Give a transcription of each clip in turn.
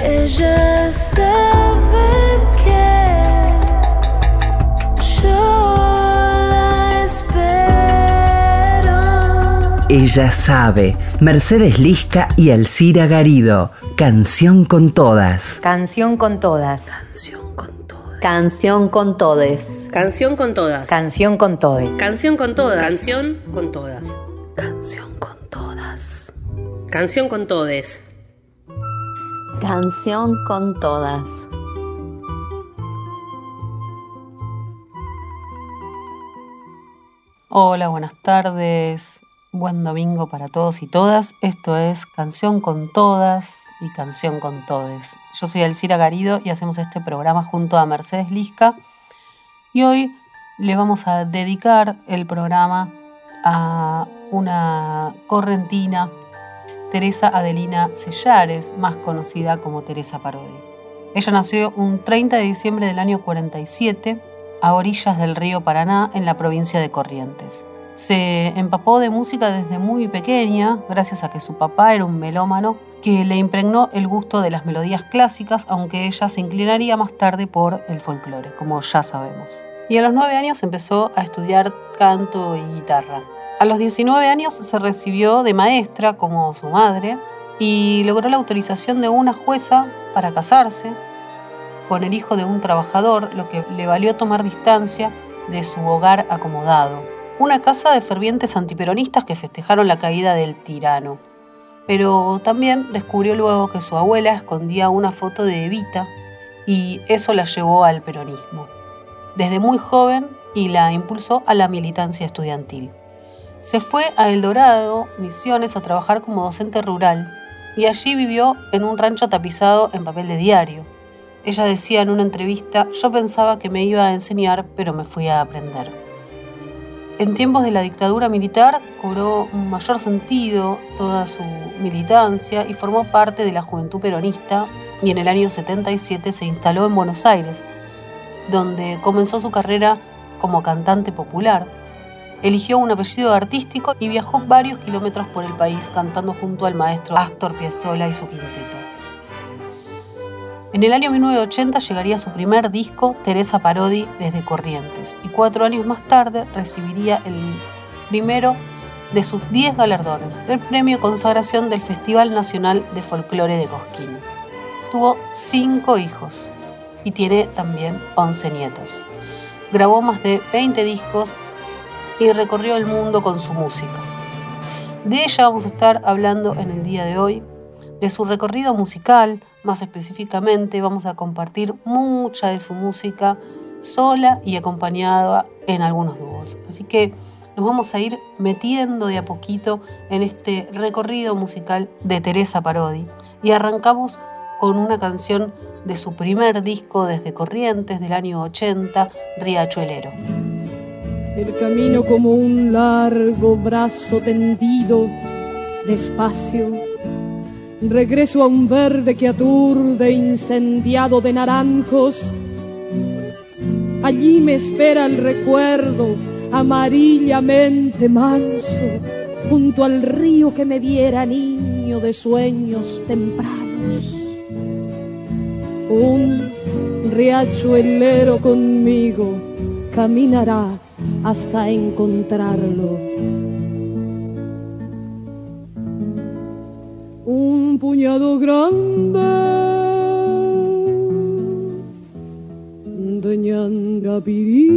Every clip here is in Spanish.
Ella sabe que yo la espero. Ella sabe. Mercedes Lisca y Alcira Garido. Canción con todas. Canción con todas. Canción con todes. Canción con todas. Canción con todes. Canción con todas. Canción con todas. Canción con todas. Canción con todes. Canción con todas. Hola, buenas tardes. Buen domingo para todos y todas. Esto es Canción con Todas y Canción con Todes. Yo soy Alcira Garido y hacemos este programa junto a Mercedes Lisca. Y hoy le vamos a dedicar el programa a una correntina, Teresa Adelina Sellares, más conocida como Teresa Parodi. Ella nació un 30 de diciembre del año 47 a orillas del río Paraná en la provincia de Corrientes. Se empapó de música desde muy pequeña, gracias a que su papá era un melómano que le impregnó el gusto de las melodías clásicas, aunque ella se inclinaría más tarde por el folclore, como ya sabemos. Y a los nueve años empezó a estudiar canto y guitarra. A los 19 años se recibió de maestra, como su madre, y logró la autorización de una jueza para casarse con el hijo de un trabajador, lo que le valió tomar distancia de su hogar acomodado. Una casa de fervientes antiperonistas que festejaron la caída del tirano. Pero también descubrió luego que su abuela escondía una foto de Evita y eso la llevó al peronismo. Desde muy joven y la impulsó a la militancia estudiantil. Se fue a El Dorado, Misiones, a trabajar como docente rural y allí vivió en un rancho tapizado en papel de diario. Ella decía en una entrevista, yo pensaba que me iba a enseñar, pero me fui a aprender. En tiempos de la dictadura militar cobró un mayor sentido toda su militancia y formó parte de la juventud peronista y en el año 77 se instaló en Buenos Aires, donde comenzó su carrera como cantante popular. Eligió un apellido artístico y viajó varios kilómetros por el país cantando junto al maestro Astor Piazzolla y su quinteto. En el año 1980 llegaría su primer disco, Teresa Parodi, desde Corrientes, y cuatro años más tarde recibiría el primero de sus diez galardones, el premio consagración del Festival Nacional de Folclore de Cosquín. Tuvo cinco hijos y tiene también 11 nietos. Grabó más de 20 discos y recorrió el mundo con su música. De ella vamos a estar hablando en el día de hoy, de su recorrido musical, más específicamente vamos a compartir mucha de su música sola y acompañada en algunos dúos. Así que nos vamos a ir metiendo de a poquito en este recorrido musical de Teresa Parodi y arrancamos con una canción de su primer disco desde Corrientes del año 80, Riachuelero. El camino como un largo brazo tendido, despacio. Regreso a un verde que aturde incendiado de naranjos. Allí me espera el recuerdo amarillamente manso, junto al río que me viera niño de sueños tempranos. Un riachuelero conmigo caminará hasta encontrarlo. Un puñado grande. De ñangapirí,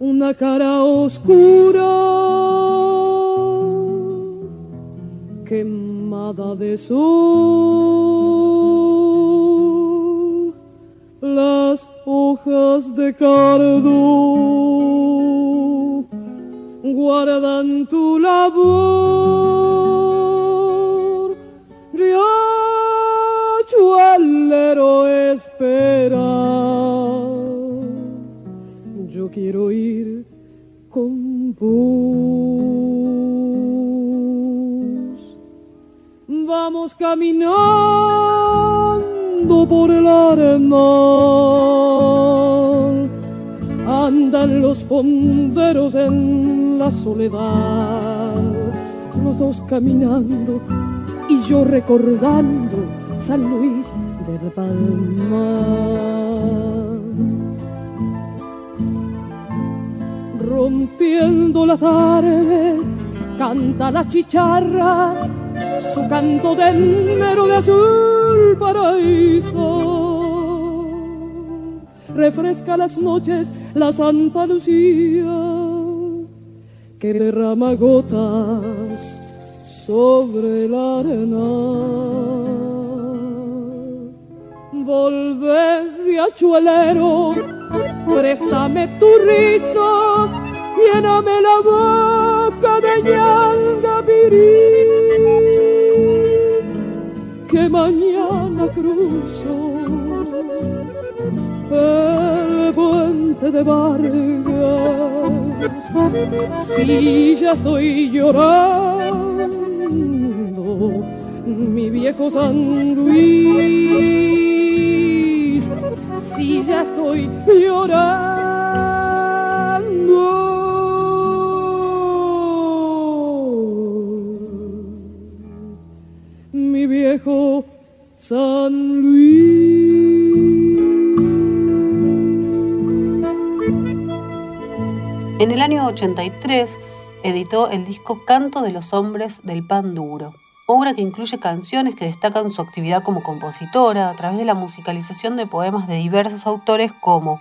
una cara oscura. Quemada de sol, las hojas de cardo guardan tu labor. Riachuelero espera, yo quiero ir con vos. Vamos por el arenal. Andan los ponderos en la soledad, los dos caminando y yo recordando San Luis del Palmar. Rompiendo la tarde, canta la chicharra, su canto de de azul paraíso. Refresca las noches la Santa Lucía, que derrama gotas sobre la arena. Volver riachuelero, préstame tu rizo, lléname la boca de ñanga que mañana cruzo el puente de Vargas. Si ya estoy llorando, mi viejo San Luis, si ya estoy llorando, San Luis. En el año 83 editó el disco Canto de los Hombres del Pan Duro, obra que incluye canciones que destacan su actividad como compositora a través de la musicalización de poemas de diversos autores como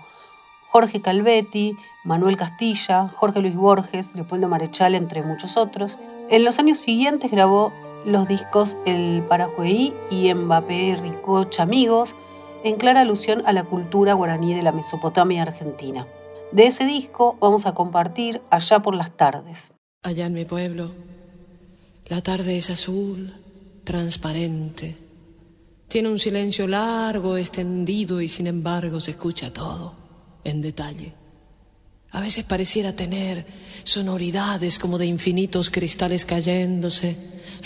Jorge Calvetti, Manuel Castilla, Jorge Luis Borges, Leopoldo Marechal, entre muchos otros. En los años siguientes grabó los discos El Parajueí y Mbappé Ricocha Amigos, en clara alusión a la cultura guaraní de la Mesopotamia argentina. De ese disco vamos a compartir Allá por las tardes. Allá en mi pueblo, la tarde es azul, transparente. Tiene un silencio largo, extendido y sin embargo se escucha todo en detalle. A veces pareciera tener sonoridades como de infinitos cristales cayéndose,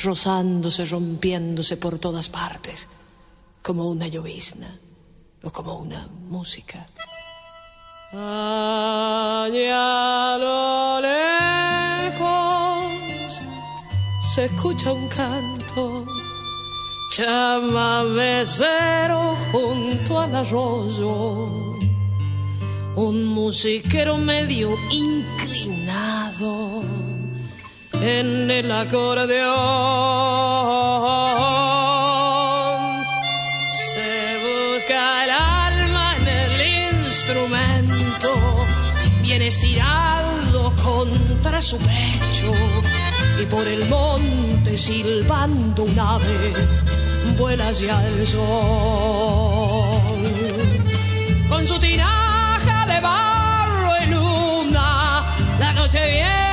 rozándose, rompiéndose por todas partes, como una llovizna o como una música. Allá lejos se escucha un canto, chamamecero junto al arroyo, un musiquero medio inclinado en el acordeón. Se busca el alma en el instrumento, bien estirado contra su pecho, y por el monte silbando un ave, vuela hacia el sol. Con su tiraja de barro y luna, la noche viene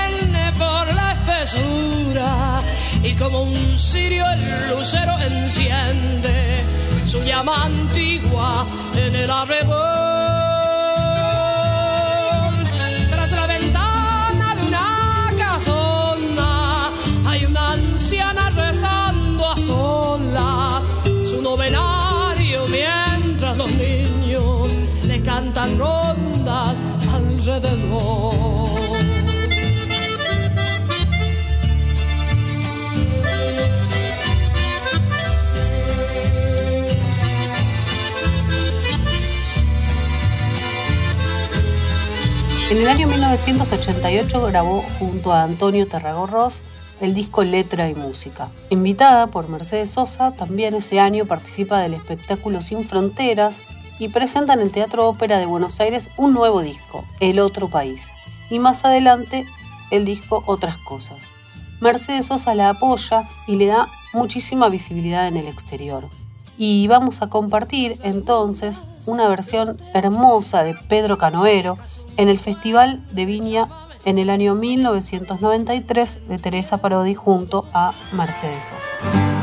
y como un cirio el lucero enciende su llama antigua en el arrebol. Tras la ventana de una casona hay una anciana rezando a solas su novenario mientras los niños le cantan rondas alrededor. En el año 1988 grabó junto a Antonio Terragorros el disco Letra y Música. Invitada por Mercedes Sosa, también ese año participa del espectáculo Sin Fronteras y presenta en el Teatro Ópera de Buenos Aires un nuevo disco, El Otro País, y más adelante el disco Otras Cosas. Mercedes Sosa la apoya y le da muchísima visibilidad en el exterior. Y vamos a compartir entonces una versión hermosa de Pedro Canoero en el Festival de Viña en el año 1993 de Teresa Parodi junto a Mercedes Sosa.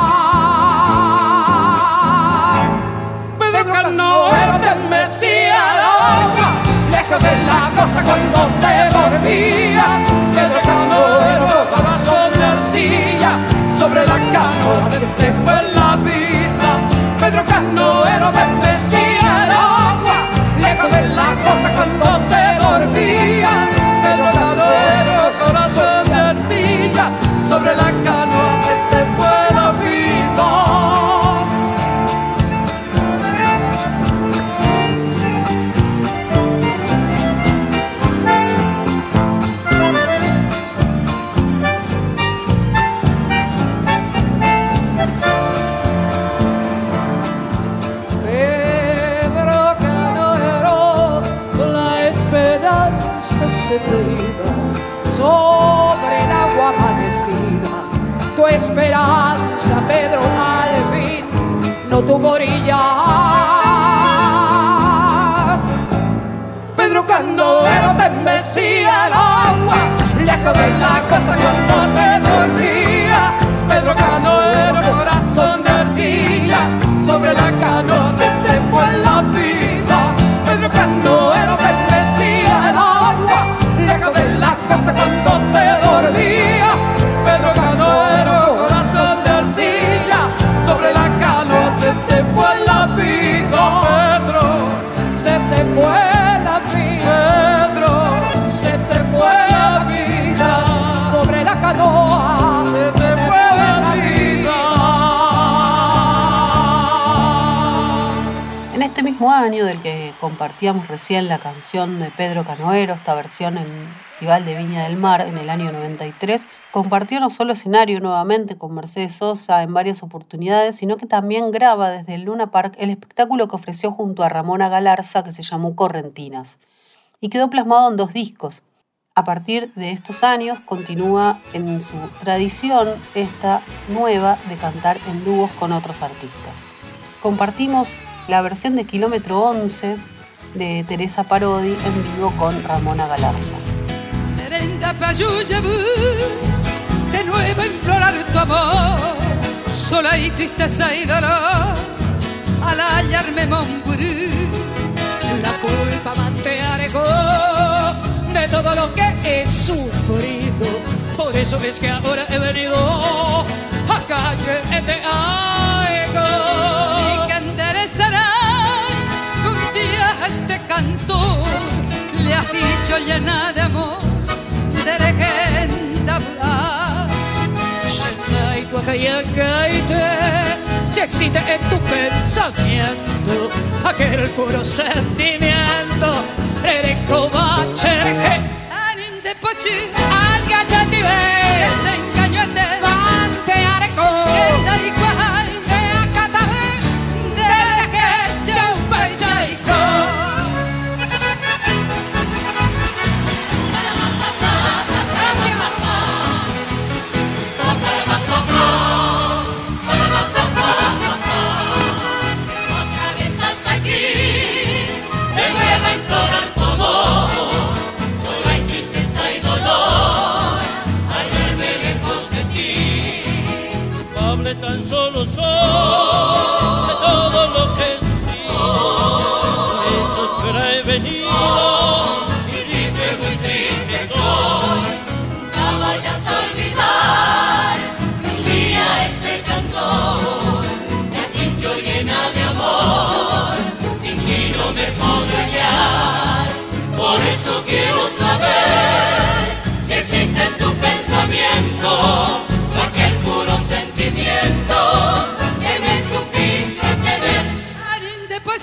Pedro Canoero te mecía el agua, lejos de la costa cuando te dormía. Del que compartíamos recién la canción de Pedro Canoero, esta versión en Festival de Viña del Mar en el año 93, compartió no solo escenario nuevamente con Mercedes Sosa en varias oportunidades, sino que también graba desde el Luna Park el espectáculo que ofreció junto a Ramona Galarza que se llamó Correntinas y quedó plasmado en dos discos. A partir de estos años continúa en su tradición esta nueva de cantar en dúos con otros artistas. Compartimos la versión de Kilómetro 11 de Teresa Parodi en vivo con Ramona Galarza. De nuevo implorar tu amor, sola y tristeza y dolor, al hallarme Montbury, La culpa mantearego de todo lo que he sufrido. Por eso es que ahora he venido acá que te hago. Este cantor, le has dicho llena de amor, de legenda hablar. Shenai Guacayacaite, si existe en tu pensamiento aquel puro sentimiento, Erecobache, Anin de pochi, al gachandive, que se engañó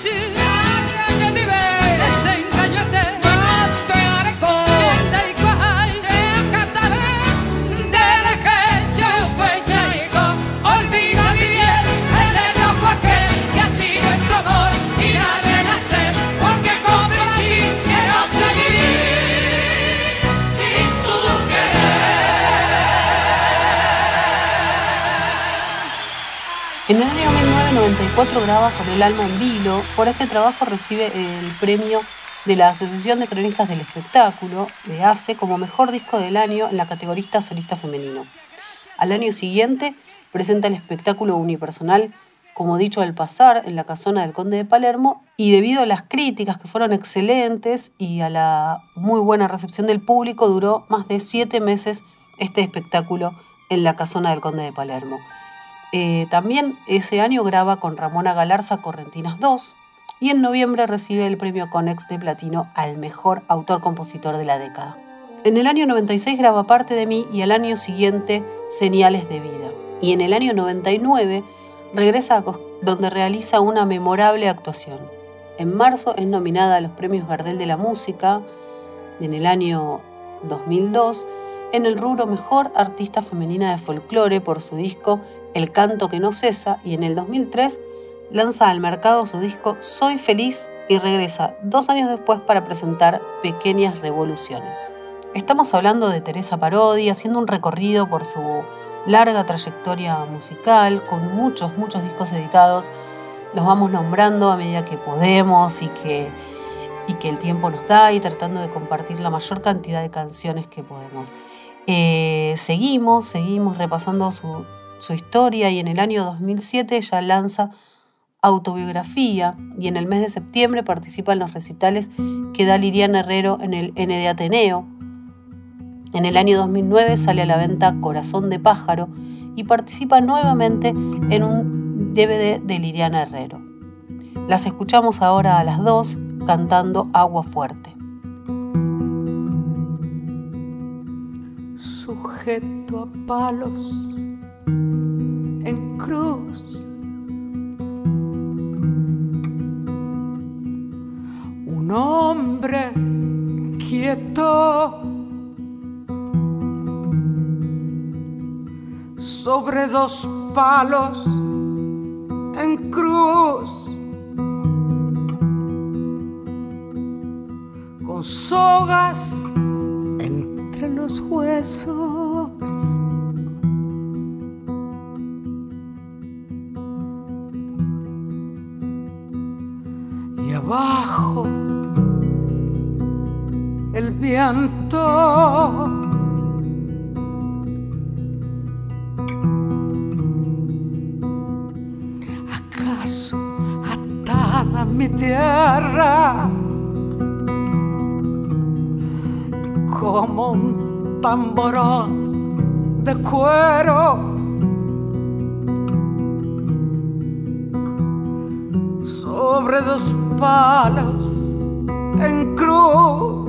you. 1994 graba Con el alma en vilo. Por este trabajo recibe el premio de la Asociación de Cronistas del Espectáculo, de ACE, como mejor disco del año en la categoría solista femenino. Al año siguiente presenta el espectáculo unipersonal como dicho al pasar, en la casona del Conde de Palermo, y debido a las críticas que fueron excelentes y a la muy buena recepción del público, duró más de siete meses este espectáculo en la casona del Conde de Palermo. Eh, también ese año graba con Ramona Galarza Correntinas 2 y en noviembre recibe el premio Conex de Platino al mejor autor-compositor de la década. En el año 96 graba Parte de mí y al año siguiente Señales de vida. Y en el año 99 regresa a donde realiza una memorable actuación. En marzo es nominada a los premios Gardel de la Música en el año 2002 en el rubro Mejor Artista Femenina de Folclore por su disco El Canto que no cesa y en el 2003 lanza al mercado su disco Soy Feliz y regresa dos años después para presentar Pequeñas Revoluciones. Estamos hablando de Teresa Parodi haciendo un recorrido por su larga trayectoria musical, con muchos, muchos discos editados. Los vamos nombrando a medida que podemos y que, y que el tiempo nos da y tratando de compartir la mayor cantidad de canciones que podemos. Eh, seguimos, seguimos repasando su, su historia y en el año 2007 ella lanza autobiografía y en el mes de septiembre participa en los recitales que da Liriana Herrero en el N de Ateneo, en el año 2009 sale a la venta Corazón de Pájaro y participa nuevamente en un DVD de Liliana Herrero. Las escuchamos ahora a las dos cantando Agua Fuerte. Sujeto a palos en cruz. Un hombre quieto sobre dos palos en cruz, con sogas entre los huesos. El viento mi tierra como un tamborón de cuero. Sobre dos palos en cruz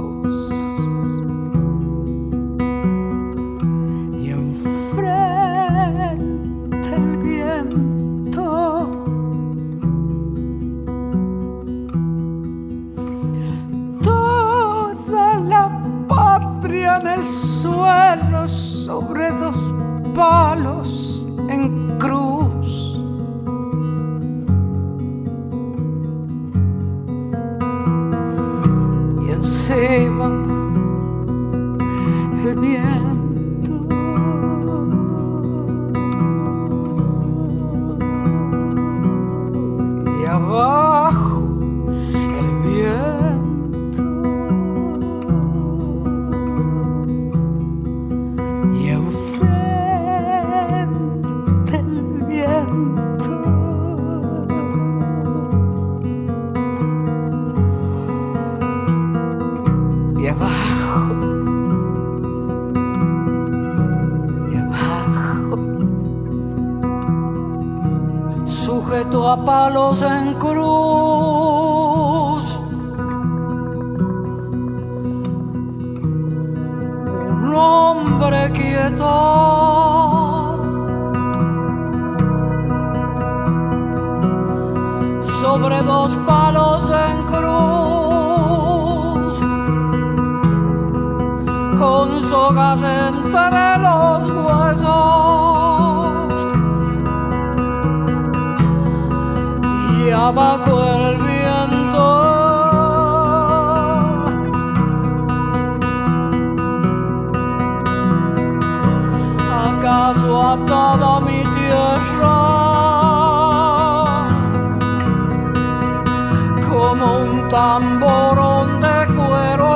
a palos en cruz. Un hombre quieto. Sobre dos palos en cruz. Con sogas entre abajo el viento. ¿Acaso a toda mi tierra como un tamborón de cuero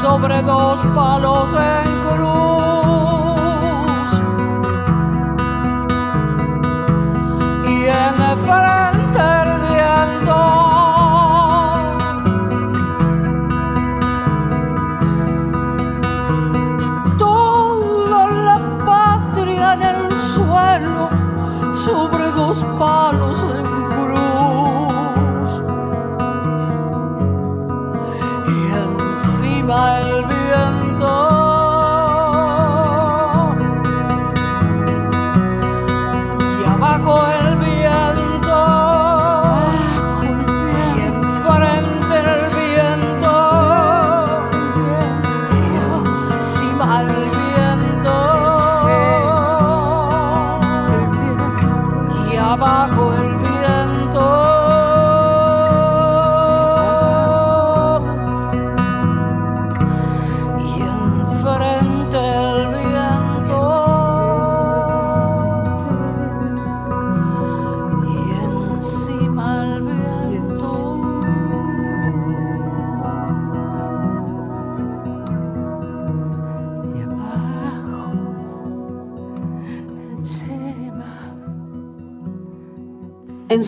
sobre dos palos?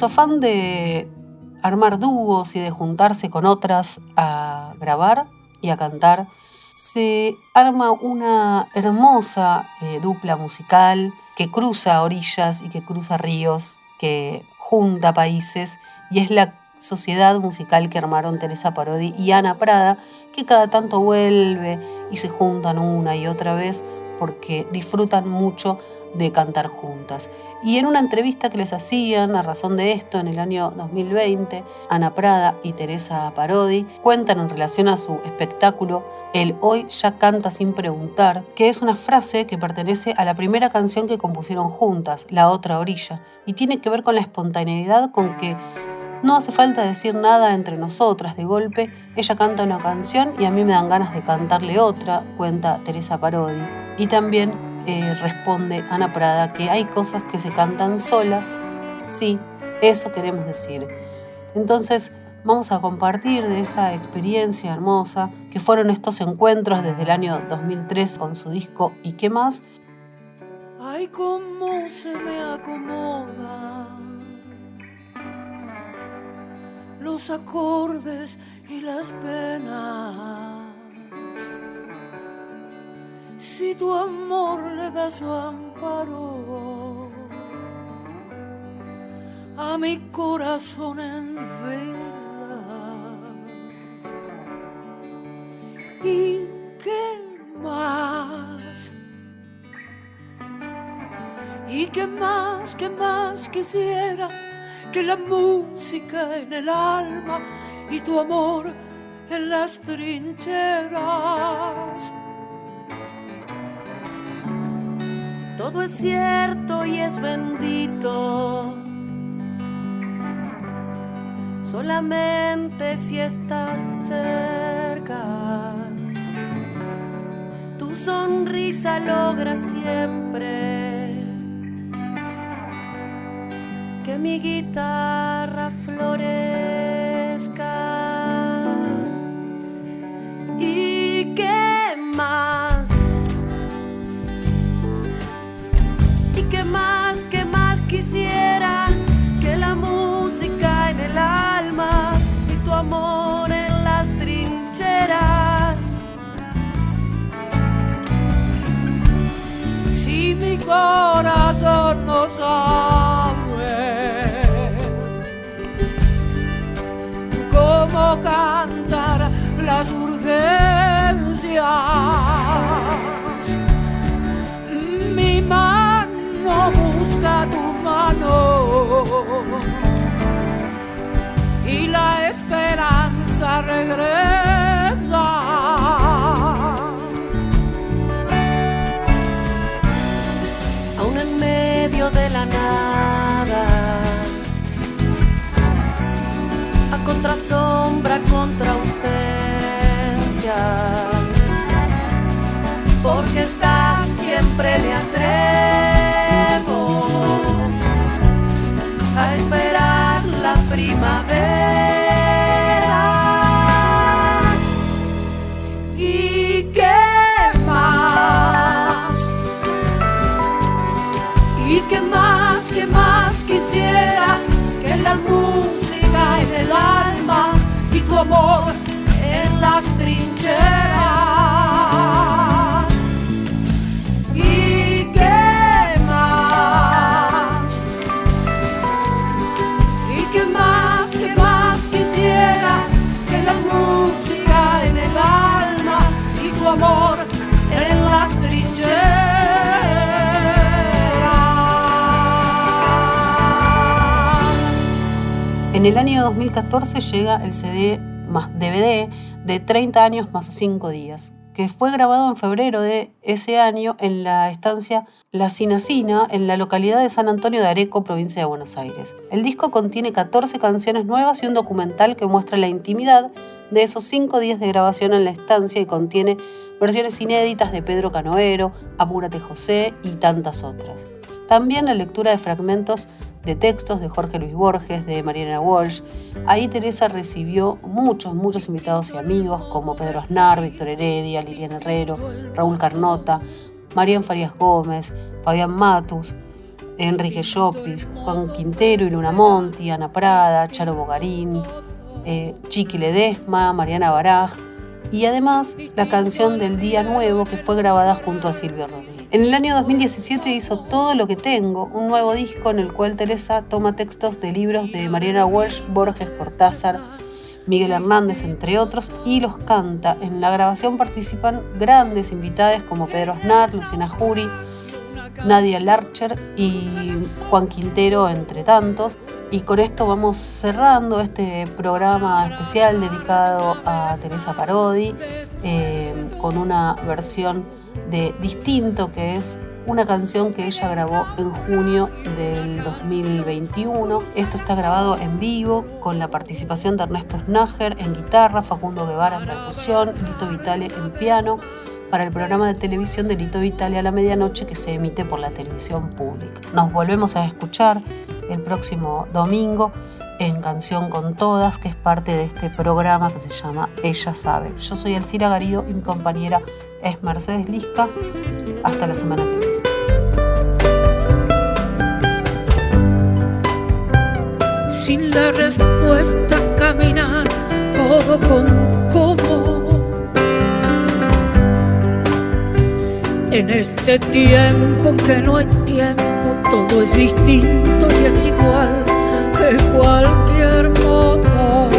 Su afán de armar dúos y de juntarse con otras a grabar y a cantar, se arma una hermosa eh, dupla musical que cruza orillas y que cruza ríos, que junta países y es la sociedad musical que armaron Teresa Parodi y Ana Prada, que cada tanto vuelve y se juntan una y otra vez porque disfrutan mucho de cantar juntas. Y en una entrevista que les hacían a razón de esto en el año 2020, Ana Prada y Teresa Parodi cuentan en relación a su espectáculo El hoy ya canta sin preguntar, que es una frase que pertenece a la primera canción que compusieron juntas, La otra orilla, y tiene que ver con la espontaneidad con que no hace falta decir nada entre nosotras de golpe, ella canta una canción y a mí me dan ganas de cantarle otra, cuenta Teresa Parodi. Y también eh, responde Ana Prada que hay cosas que se cantan solas, sí, eso queremos decir. Entonces vamos a compartir de esa experiencia hermosa que fueron estos encuentros desde el año 2003 con su disco ¿Y qué más? Ay, cómo se me acomoda los acordes y las penas. Si tu amor le da su amparo a mi corazón en vela. ¿Y qué más? ¿Y qué más, qué más quisiera que la música en el alma y tu amor en las trincheras? Todo es cierto y es bendito. Solamente si estás cerca. Tu sonrisa logra siempre que mi guitarra florezca. ¿Y qué más? ¿Y qué más, qué más quisiera que la música en el alma y tu amor en las trincheras? Si mi corazón no sabe cantar las urgencias, mi mano busca tu mano y la esperanza regresa. En el año 2014 llega el CD más DVD de 30 años más 5 días, que fue grabado en febrero de ese año en la estancia La Cinacina, en la localidad de San Antonio de Areco, provincia de Buenos Aires. El disco contiene 14 canciones nuevas y un documental que muestra la intimidad de esos 5 días de grabación en la estancia y contiene versiones inéditas de Pedro Canoero, Apúrate José y tantas otras. También la lectura de fragmentos de textos de Jorge Luis Borges, de Mariana Walsh. Ahí Teresa recibió muchos, muchos invitados y amigos como Pedro Aznar, Víctor Heredia, Liliana Herrero, Raúl Carnota, Marian Farías Gómez, Fabián Matus, Enrique Llopis, Juan Quintero y Luna Monti, Ana Prada, Charo Bogarín, eh, Chiqui Ledesma, Mariana Baraj y además la canción del Día Nuevo que fue grabada junto a Silvio Rodríguez. En el año 2017 hizo Todo lo que tengo, un nuevo disco en el cual Teresa toma textos de libros de Mariana Walsh, Borges Cortázar, Miguel Hernández, entre otros, y los canta. En la grabación participan grandes invitados como Pedro Aznar, Luciana Jury, Nadia Larcher y Juan Quintero, entre tantos. Y con esto vamos cerrando este programa especial dedicado a Teresa Parodi, eh, con una versión de Distinto, que es una canción que ella grabó en junio del 2021. Esto está grabado en vivo con la participación de Ernesto Snager en guitarra, Facundo Guevara en percusión, Lito Vitale en piano para el programa de televisión de Lito Vitale a la medianoche que se emite por la televisión pública. Nos volvemos a escuchar el próximo domingo en Canción con Todas, que es parte de este programa que se llama Ella Sabe. Yo soy Elcira Garido y mi compañera es Mercedes Lisca. Hasta la semana que viene. Sin la respuesta caminar codo con codo. En este tiempo que no hay tiempo, todo es distinto y es igual de cualquier modo.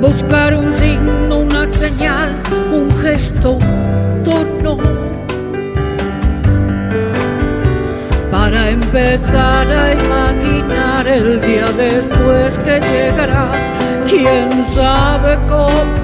Buscar un signo, una señal, un gesto, un tono. Para empezar a imaginar el día después que llegará, quién sabe cómo.